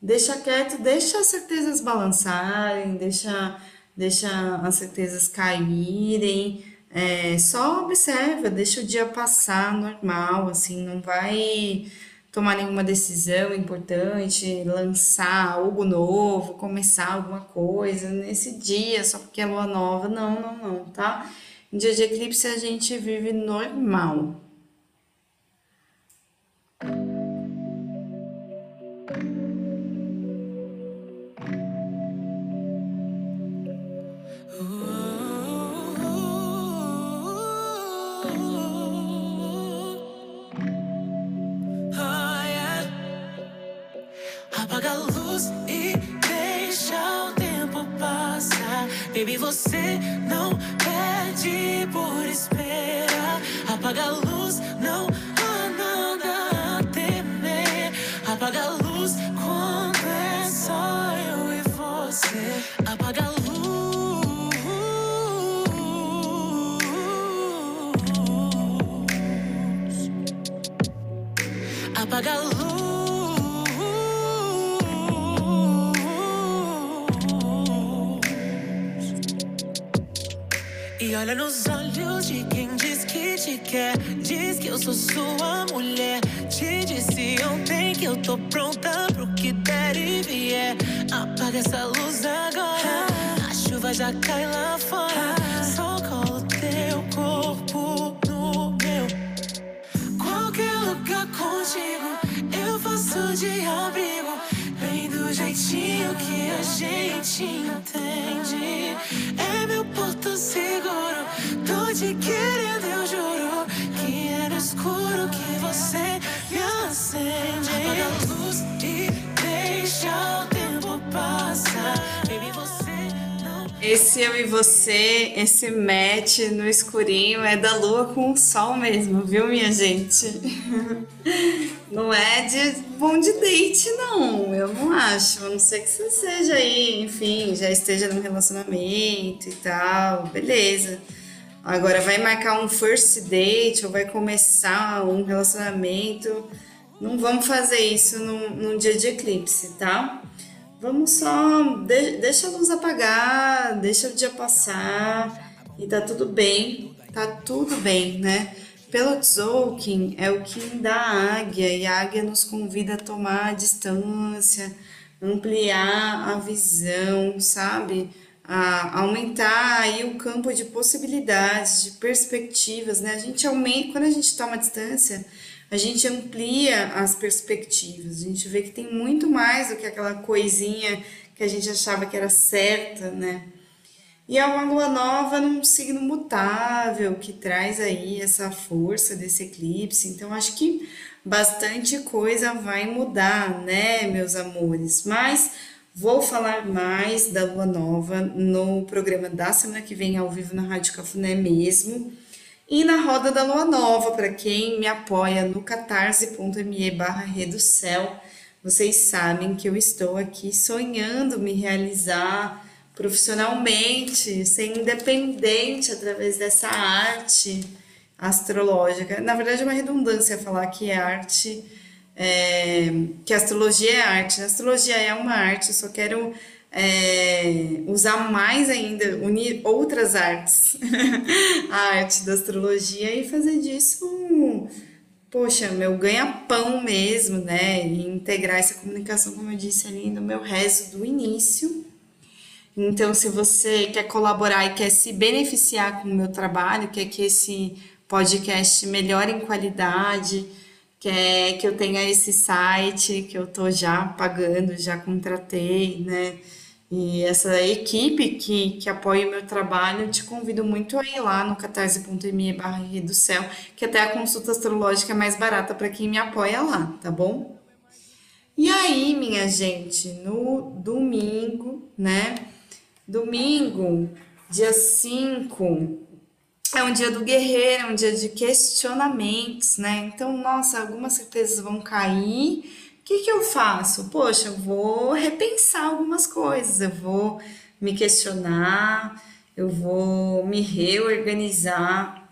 Deixa quieto, deixa as certezas balançarem, deixa, deixa as certezas caírem, é, só observa, deixa o dia passar normal, assim, não vai tomar nenhuma decisão importante, lançar algo novo, começar alguma coisa nesse dia, só porque é lua nova. Não, não, não, tá? Em dia de eclipse a gente vive normal. Baby, você não pede por espera. Apaga a luz, não há nada a temer. Apaga a luz quando é só eu e você. Apaga a luz. Apaga a luz. Olha nos olhos de quem diz que te quer. Diz que eu sou sua mulher. Te disse ontem que eu tô pronta pro que der e vier. Apaga essa luz agora. A chuva já cai lá fora. Só colo teu corpo no meu. Qualquer lugar contigo, eu faço de abrigo. Jeitinho que a gente entende. É meu porto seguro te querendo, eu juro que é no escuro que você me acende. Apaga a luz e deixa o tempo passar. Baby, você. Esse eu e você, esse match no escurinho é da lua com o sol mesmo, viu, minha gente? [laughs] Não é de bom de date, não. Eu não acho. A não ser que você seja aí, enfim, já esteja num relacionamento e tal, beleza. Agora, vai marcar um first date ou vai começar um relacionamento, não vamos fazer isso num, num dia de eclipse, tá? Vamos só, de, deixa a luz apagar, deixa o dia passar e tá tudo bem, tá tudo bem, né? Pelo Tzolk'in é o Kim da águia e a águia nos convida a tomar a distância, ampliar a visão, sabe? a aumentar aí o campo de possibilidades, de perspectivas, né? A gente aumenta, quando a gente toma distância, a gente amplia as perspectivas, a gente vê que tem muito mais do que aquela coisinha que a gente achava que era certa, né? E é uma lua nova num signo mutável que traz aí essa força desse eclipse, então acho que bastante coisa vai mudar, né, meus amores? Mas Vou falar mais da Lua Nova no programa da semana que vem, ao vivo na Rádio Cafuné mesmo. E na Roda da Lua Nova, para quem me apoia no catarse.me barra Céu, vocês sabem que eu estou aqui sonhando me realizar profissionalmente, ser independente através dessa arte astrológica. Na verdade, é uma redundância falar que é arte é, que astrologia é arte. A astrologia é uma arte, eu só quero é, usar mais ainda, unir outras artes, [laughs] a arte da astrologia e fazer disso, poxa, meu ganha-pão mesmo, né? E integrar essa comunicação, como eu disse ali no meu rezo do início. Então, se você quer colaborar e quer se beneficiar com o meu trabalho, quer que esse podcast melhore em qualidade, quer que eu tenha esse site que eu tô já pagando, já contratei, né? E essa equipe que, que apoia o meu trabalho, te convido muito a ir lá no catarse.me barra do céu, que até a consulta astrológica é mais barata para quem me apoia lá, tá bom? E aí, minha gente, no domingo, né? Domingo, dia 5, é um dia do guerreiro, é um dia de questionamentos, né? Então, nossa, algumas certezas vão cair. O que, que eu faço? Poxa, eu vou repensar algumas coisas, eu vou me questionar, eu vou me reorganizar,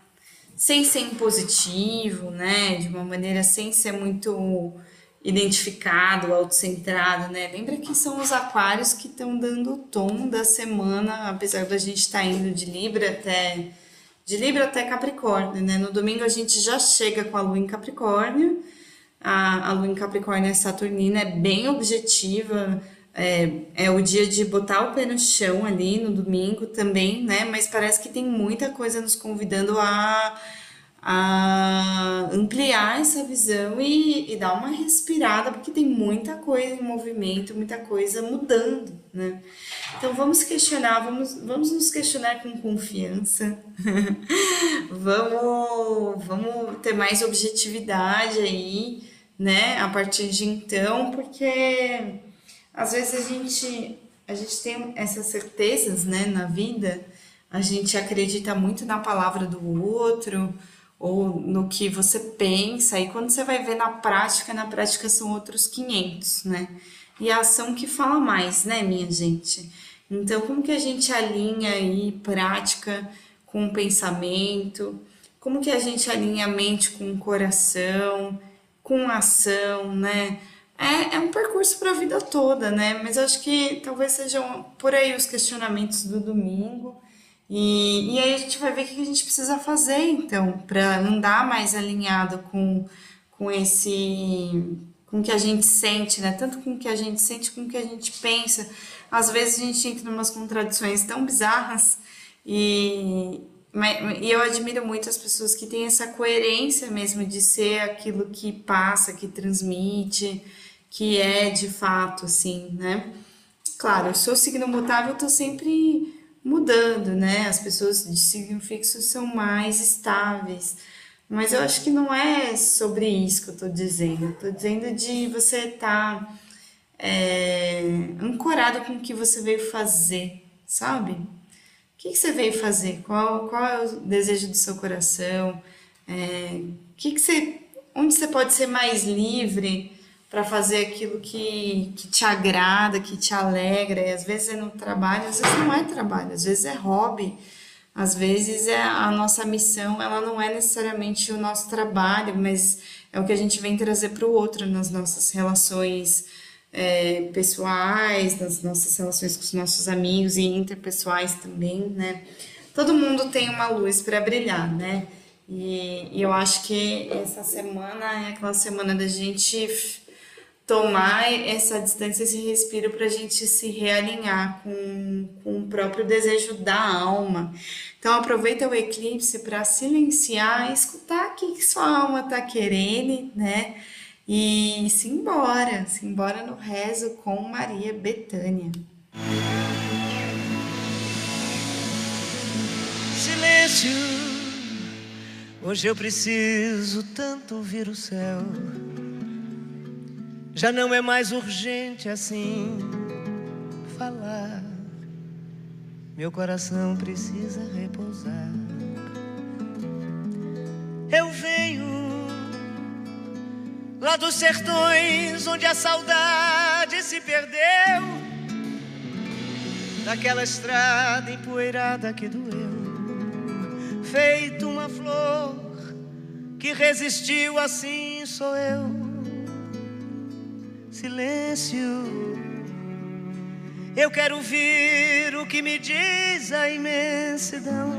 sem ser impositivo, né? De uma maneira sem ser muito identificado, autocentrado, né? Lembra que são os aquários que estão dando o tom da semana, apesar da gente estar tá indo de Libra até de Libra até Capricórnio, né? No domingo a gente já chega com a lua em Capricórnio. A, a lua em Capricórnio é saturnina, é bem objetiva, é, é o dia de botar o pé no chão ali no domingo também, né? Mas parece que tem muita coisa nos convidando a a ampliar essa visão e, e, dar uma respirada, porque tem muita coisa em movimento, muita coisa mudando, né? Então vamos questionar, vamos, vamos nos questionar com confiança, [laughs] vamos, vamos ter mais objetividade aí, né? A partir de então, porque às vezes a gente, a gente tem essas certezas, né, na vida, a gente acredita muito na palavra do outro, ou no que você pensa, e quando você vai ver na prática, na prática são outros 500, né? E a ação que fala mais, né, minha gente? Então, como que a gente alinha aí prática com o pensamento? Como que a gente alinha a mente com o coração, com ação, né? É, é um percurso para a vida toda, né? Mas acho que talvez sejam por aí os questionamentos do domingo. E, e aí a gente vai ver o que a gente precisa fazer, então, para andar mais alinhado com, com esse com o que a gente sente, né? Tanto com o que a gente sente, com o que a gente pensa. Às vezes a gente entra em umas contradições tão bizarras e, e eu admiro muito as pessoas que têm essa coerência mesmo de ser aquilo que passa, que transmite, que é de fato, assim, né? Claro, eu sou signo mutável, tô sempre mudando, né? As pessoas de signo fixo são mais estáveis. Mas eu acho que não é sobre isso que eu tô dizendo. Tô dizendo de você estar tá, é, ancorado com o que você veio fazer, sabe? Que, que você veio fazer? Qual, qual é o desejo do seu coração? É, que que você, onde você pode ser mais livre para fazer aquilo que, que te agrada, que te alegra. E às vezes é no trabalho, às vezes não é trabalho, às vezes é hobby. Às vezes é a nossa missão, ela não é necessariamente o nosso trabalho, mas é o que a gente vem trazer para o outro nas nossas relações é, pessoais, nas nossas relações com os nossos amigos e interpessoais também, né? Todo mundo tem uma luz para brilhar, né? E, e eu acho que essa semana é aquela semana da gente tomar essa distância, esse respiro para a gente se realinhar com, com o próprio desejo da alma. Então aproveita o eclipse para silenciar, escutar o que sua alma está querendo, né? E se embora, se embora no rezo com Maria Betânia. Silêncio, hoje eu preciso tanto ouvir o céu já não é mais urgente assim falar. Meu coração precisa repousar. Eu venho lá dos sertões onde a saudade se perdeu. Daquela estrada empoeirada que doeu, feito uma flor que resistiu, assim sou eu silêncio. Eu quero ouvir o que me diz a imensidão.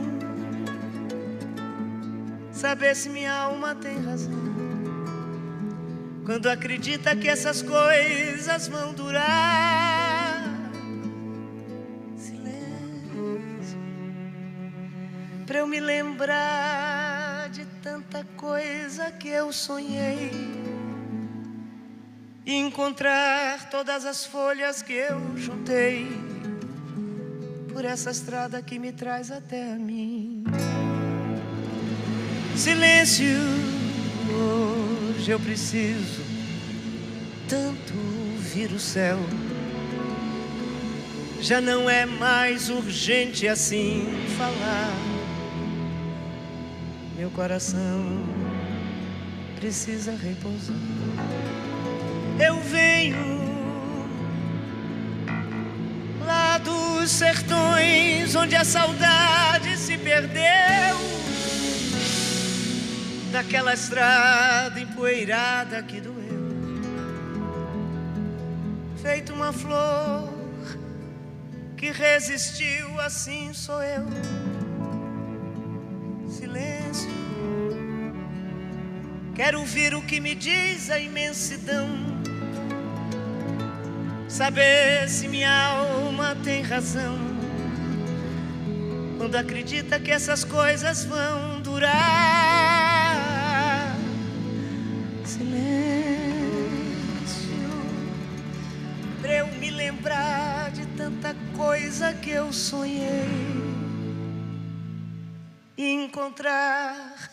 Saber se minha alma tem razão. Quando acredita que essas coisas vão durar. Silêncio. Pra eu me lembrar de tanta coisa que eu sonhei e encontrar todas as folhas que eu juntei por essa estrada que me traz até a mim. Silêncio, hoje eu preciso tanto ouvir o céu. Já não é mais urgente assim falar. Meu coração precisa repousar eu venho lá dos sertões onde a saudade se perdeu, daquela estrada empoeirada que doeu, feito uma flor que resistiu, assim sou eu. Silêncio. Quero ouvir o que me diz a imensidão saber se minha alma tem razão quando acredita que essas coisas vão durar. Coisa que eu sonhei encontrar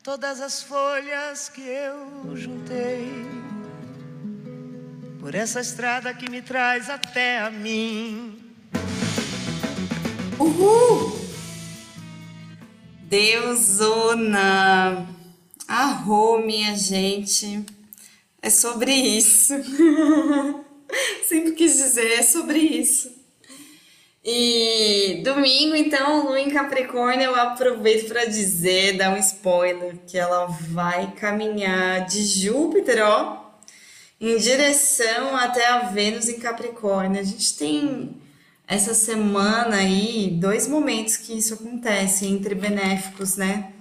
todas as folhas que eu juntei por essa estrada que me traz até a mim. Uhul! Deusona! Arro, minha gente. É sobre isso. [laughs] Sempre quis dizer, é sobre isso. E domingo, então, Lua em Capricórnio, eu aproveito para dizer, dar um spoiler, que ela vai caminhar de Júpiter, ó, em direção até a Vênus em Capricórnio. A gente tem essa semana aí dois momentos que isso acontece entre benéficos, né?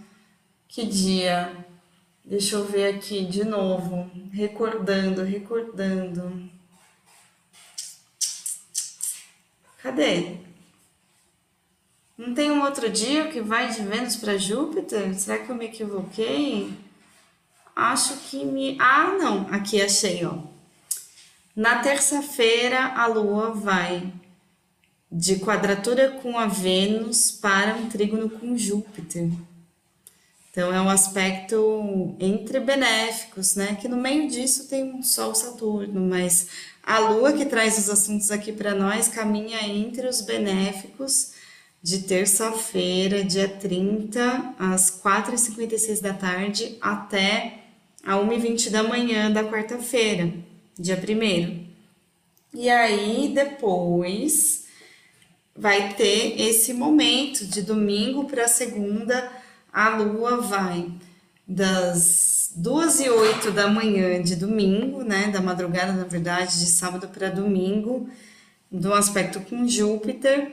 Que dia? Deixa eu ver aqui de novo, recordando, recordando. Cadê? Não tem um outro dia que vai de Vênus para Júpiter? Será que eu me equivoquei? acho que me. Ah, não, aqui achei, ó. Na terça-feira, a Lua vai de quadratura com a Vênus para um trígono com Júpiter. Então, é um aspecto entre benéficos, né? Que no meio disso tem um Sol Saturno, mas a Lua, que traz os assuntos aqui para nós, caminha entre os benéficos de terça-feira, dia 30, às 4h56 da tarde, até a 1h20 da manhã da quarta-feira, dia 1 E aí depois vai ter esse momento de domingo para segunda, a lua vai das 2 e 8 da manhã de domingo, né, da madrugada, na verdade, de sábado para domingo, do aspecto com Júpiter,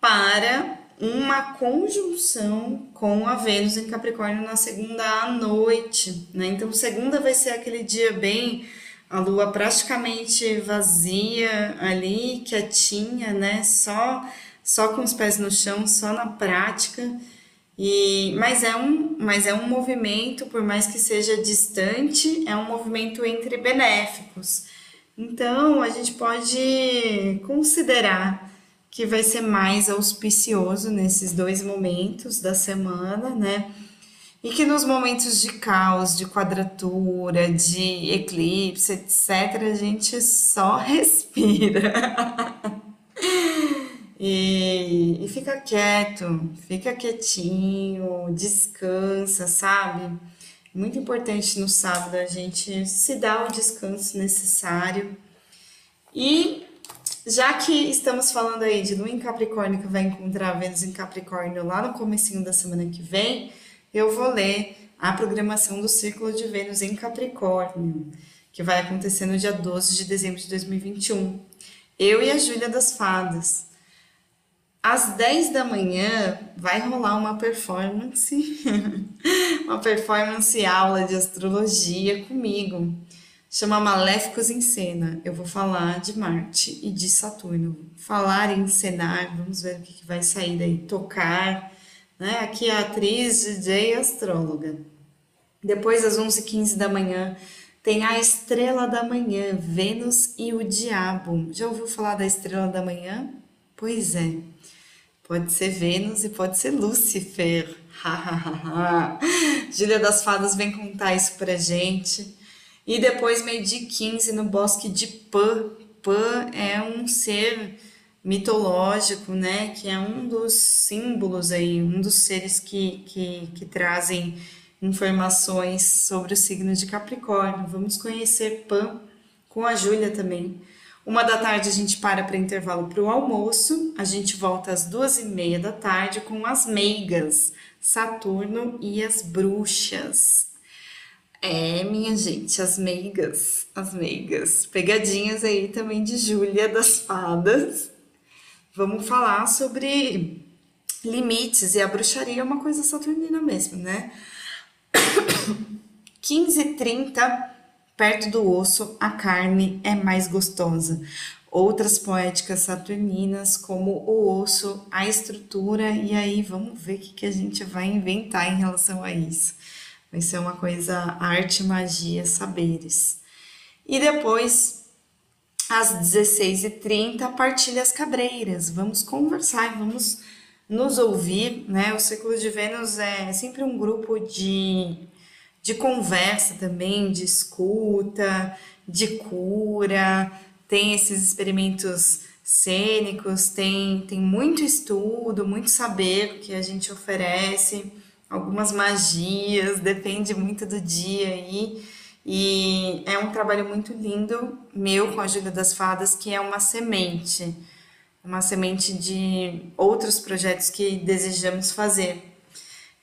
para uma conjunção com a Vênus em Capricórnio na segunda à noite, né? Então, segunda vai ser aquele dia bem a lua praticamente vazia ali, quietinha, né? Só só com os pés no chão, só na prática. E mas é um, mas é um movimento, por mais que seja distante, é um movimento entre benéficos. Então, a gente pode considerar que vai ser mais auspicioso nesses dois momentos da semana, né? E que nos momentos de caos, de quadratura, de eclipse, etc., a gente só [laughs] respira. E, e fica quieto, fica quietinho, descansa, sabe? Muito importante no sábado a gente se dar o descanso necessário. E já que estamos falando aí de Lua em Capricórnio que vai encontrar Vênus em Capricórnio lá no comecinho da semana que vem, eu vou ler a programação do ciclo de Vênus em Capricórnio. que vai acontecer no dia 12 de dezembro de 2021. Eu e a Júlia das Fadas. Às 10 da manhã vai rolar uma performance, [laughs] uma performance aula de astrologia comigo. Chama Maléficos em Cena. Eu vou falar de Marte e de Saturno. Falar e encenar, vamos ver o que, que vai sair daí. Tocar, né? Aqui a atriz, DJ e astróloga. Depois, às 11h15 da manhã, tem a Estrela da Manhã, Vênus e o Diabo. Já ouviu falar da Estrela da Manhã? Pois é. Pode ser Vênus e pode ser Lúcifer. Júlia das Fadas vem contar isso pra gente. E depois, meio-dia 15, no Bosque de Pan. Pan é um ser mitológico, né? Que é um dos símbolos aí, um dos seres que, que, que trazem informações sobre o signo de Capricórnio. Vamos conhecer Pan com a Júlia também. Uma da tarde a gente para para intervalo para o almoço. A gente volta às duas e meia da tarde com as meigas, Saturno e as bruxas. É, minha gente, as meigas, as meigas. Pegadinhas aí também de Júlia das Fadas. Vamos falar sobre limites e a bruxaria é uma coisa saturnina mesmo, né? [coughs] 15h30 Perto do osso, a carne é mais gostosa. Outras poéticas saturninas, como o osso, a estrutura, e aí vamos ver o que, a gente vai inventar em relação a isso. Vai ser uma coisa arte, magia, saberes. E depois, às 16h30, partilhas cabreiras. Vamos conversar, vamos nos ouvir, né? O Ciclo de Vênus é sempre um grupo de de conversa também, de escuta, de cura, tem esses experimentos cênicos, tem, tem muito estudo, muito saber que a gente oferece, algumas magias, depende muito do dia aí. E é um trabalho muito lindo, meu com a Júlia das Fadas, que é uma semente, uma semente de outros projetos que desejamos fazer.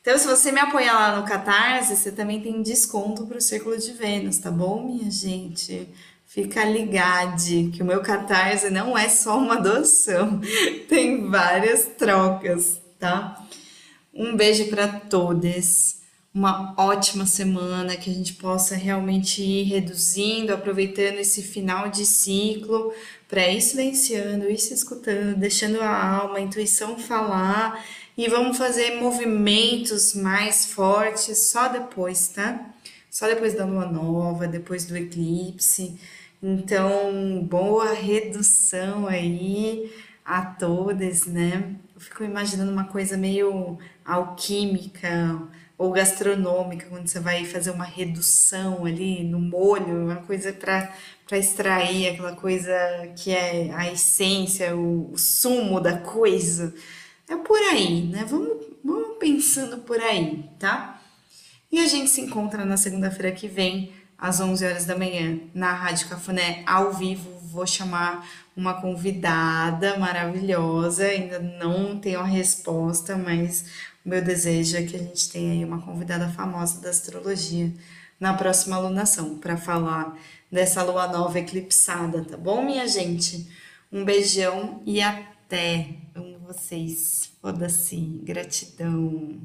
Então, se você me apoiar lá no Catarse, você também tem desconto para o Círculo de Vênus, tá bom, minha gente? Fica ligado que o meu Catarse não é só uma doação, [laughs] tem várias trocas, tá? Um beijo para todos, uma ótima semana, que a gente possa realmente ir reduzindo, aproveitando esse final de ciclo para ir silenciando, ir se escutando, deixando a alma, a intuição falar e vamos fazer movimentos mais fortes só depois, tá? Só depois da lua nova, depois do eclipse. Então, boa redução aí a todas, né? Eu fico imaginando uma coisa meio alquímica ou gastronômica, quando você vai fazer uma redução ali no molho, uma coisa para extrair aquela coisa que é a essência, o, o sumo da coisa. É por aí, né? Vamos, vamos pensando por aí, tá? E a gente se encontra na segunda-feira que vem, às 11 horas da manhã, na Rádio Cafuné, ao vivo. Vou chamar uma convidada maravilhosa, ainda não tenho a resposta, mas o meu desejo é que a gente tenha aí uma convidada famosa da astrologia na próxima alunação, para falar dessa lua nova eclipsada, tá bom, minha gente? Um beijão e até! Vocês. Foda-se. Gratidão.